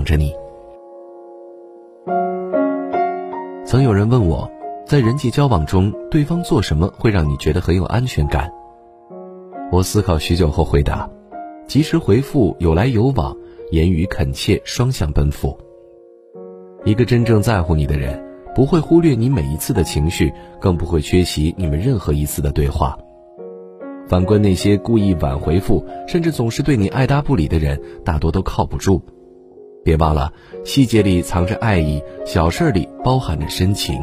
等着你。曾有人问我，在人际交往中，对方做什么会让你觉得很有安全感？我思考许久后回答：及时回复，有来有往，言语恳切，双向奔赴。一个真正在乎你的人，不会忽略你每一次的情绪，更不会缺席你们任何一次的对话。反观那些故意晚回复，甚至总是对你爱答不理的人，大多都靠不住。别忘了，细节里藏着爱意，小事里包含着深情。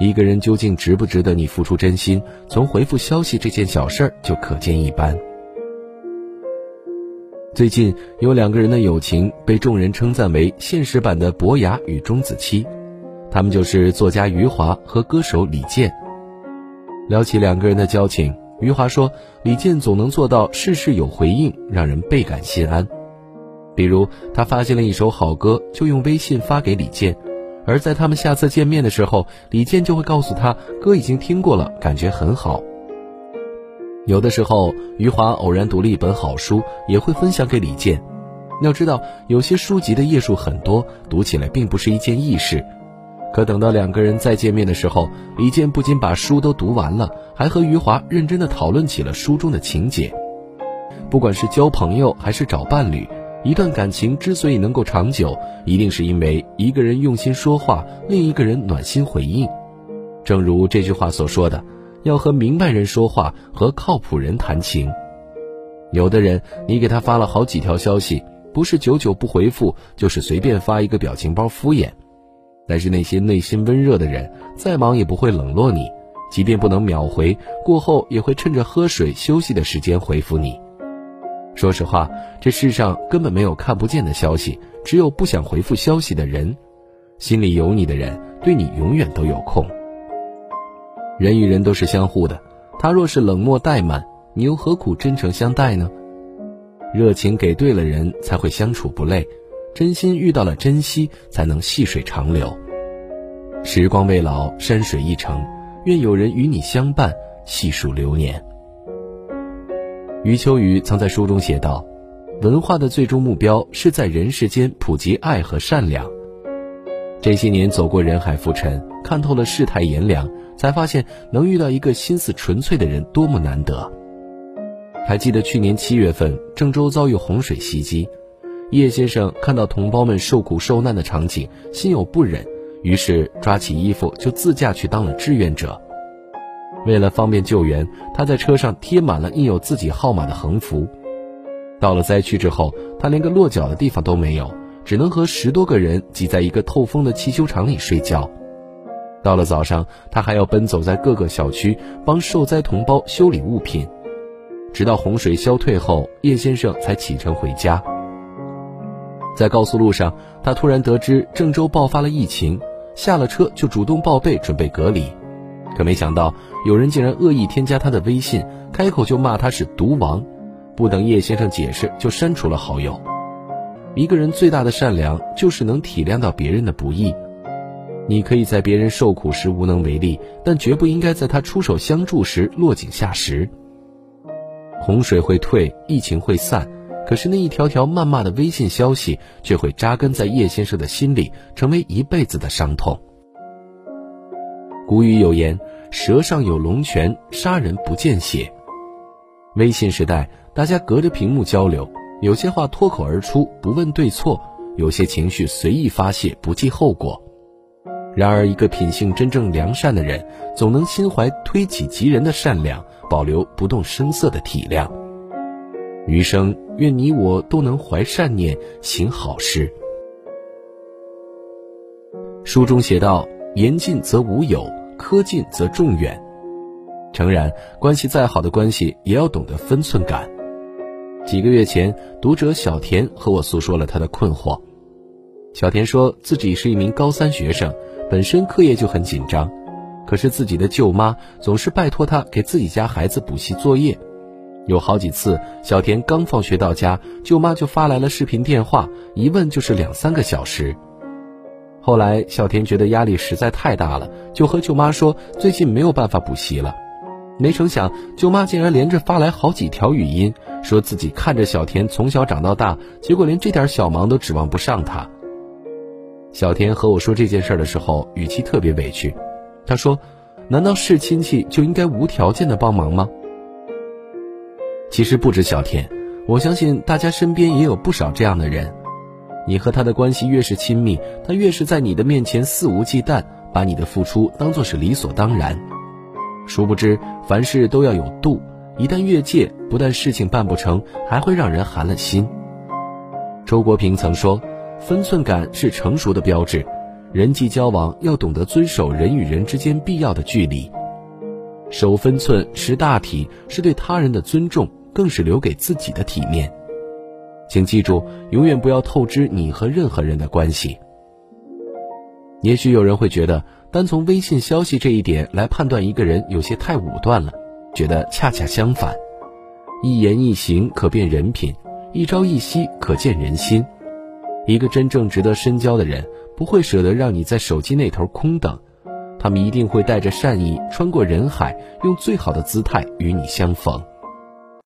一个人究竟值不值得你付出真心，从回复消息这件小事儿就可见一斑。最近有两个人的友情被众人称赞为现实版的伯牙与钟子期，他们就是作家余华和歌手李健。聊起两个人的交情，余华说，李健总能做到事事有回应，让人倍感心安。比如他发现了一首好歌，就用微信发给李健，而在他们下次见面的时候，李健就会告诉他歌已经听过了，感觉很好。有的时候，余华偶然读了一本好书，也会分享给李健。要知道，有些书籍的页数很多，读起来并不是一件易事。可等到两个人再见面的时候，李健不仅把书都读完了，还和余华认真的讨论起了书中的情节。不管是交朋友还是找伴侣。一段感情之所以能够长久，一定是因为一个人用心说话，另一个人暖心回应。正如这句话所说的：“要和明白人说话，和靠谱人谈情。”有的人，你给他发了好几条消息，不是久久不回复，就是随便发一个表情包敷衍。但是那些内心温热的人，再忙也不会冷落你，即便不能秒回，过后也会趁着喝水休息的时间回复你。说实话，这世上根本没有看不见的消息，只有不想回复消息的人。心里有你的人，对你永远都有空。人与人都是相互的，他若是冷漠怠慢，你又何苦真诚相待呢？热情给对了人，才会相处不累；真心遇到了珍惜，才能细水长流。时光未老，山水一程，愿有人与你相伴，细数流年。余秋雨曾在书中写道：“文化的最终目标是在人世间普及爱和善良。”这些年走过人海浮沉，看透了世态炎凉，才发现能遇到一个心思纯粹的人多么难得。还记得去年七月份，郑州遭遇洪水袭击，叶先生看到同胞们受苦受难的场景，心有不忍，于是抓起衣服就自驾去当了志愿者。为了方便救援，他在车上贴满了印有自己号码的横幅。到了灾区之后，他连个落脚的地方都没有，只能和十多个人挤在一个透风的汽修厂里睡觉。到了早上，他还要奔走在各个小区帮受灾同胞修理物品。直到洪水消退后，叶先生才启程回家。在高速路上，他突然得知郑州爆发了疫情，下了车就主动报备，准备隔离。可没想到，有人竟然恶意添加他的微信，开口就骂他是毒王，不等叶先生解释，就删除了好友。一个人最大的善良，就是能体谅到别人的不易。你可以在别人受苦时无能为力，但绝不应该在他出手相助时落井下石。洪水会退，疫情会散，可是那一条条谩骂的微信消息，却会扎根在叶先生的心里，成为一辈子的伤痛。古语有言：“舌上有龙泉，杀人不见血。”微信时代，大家隔着屏幕交流，有些话脱口而出，不问对错；有些情绪随意发泄，不计后果。然而，一个品性真正良善的人，总能心怀推己及人的善良，保留不动声色的体谅。余生，愿你我都能怀善念，行好事。书中写道：“言尽则无有。”苛尽则众远。诚然，关系再好的关系，也要懂得分寸感。几个月前，读者小田和我诉说了他的困惑。小田说自己是一名高三学生，本身课业就很紧张，可是自己的舅妈总是拜托他给自己家孩子补习作业。有好几次，小田刚放学到家，舅妈就发来了视频电话，一问就是两三个小时。后来，小田觉得压力实在太大了，就和舅妈说最近没有办法补习了。没成想，舅妈竟然连着发来好几条语音，说自己看着小田从小长到大，结果连这点小忙都指望不上他。小田和我说这件事的时候，语气特别委屈。他说：“难道是亲戚就应该无条件的帮忙吗？”其实不止小田，我相信大家身边也有不少这样的人。你和他的关系越是亲密，他越是在你的面前肆无忌惮，把你的付出当作是理所当然。殊不知，凡事都要有度，一旦越界，不但事情办不成，还会让人寒了心。周国平曾说：“分寸感是成熟的标志，人际交往要懂得遵守人与人之间必要的距离，守分寸、识大体，是对他人的尊重，更是留给自己的体面。请记住，永远不要透支你和任何人的关系。也许有人会觉得。”单从微信消息这一点来判断一个人有些太武断了，觉得恰恰相反，一言一行可辨人品，一朝一夕可见人心。一个真正值得深交的人，不会舍得让你在手机那头空等，他们一定会带着善意穿过人海，用最好的姿态与你相逢。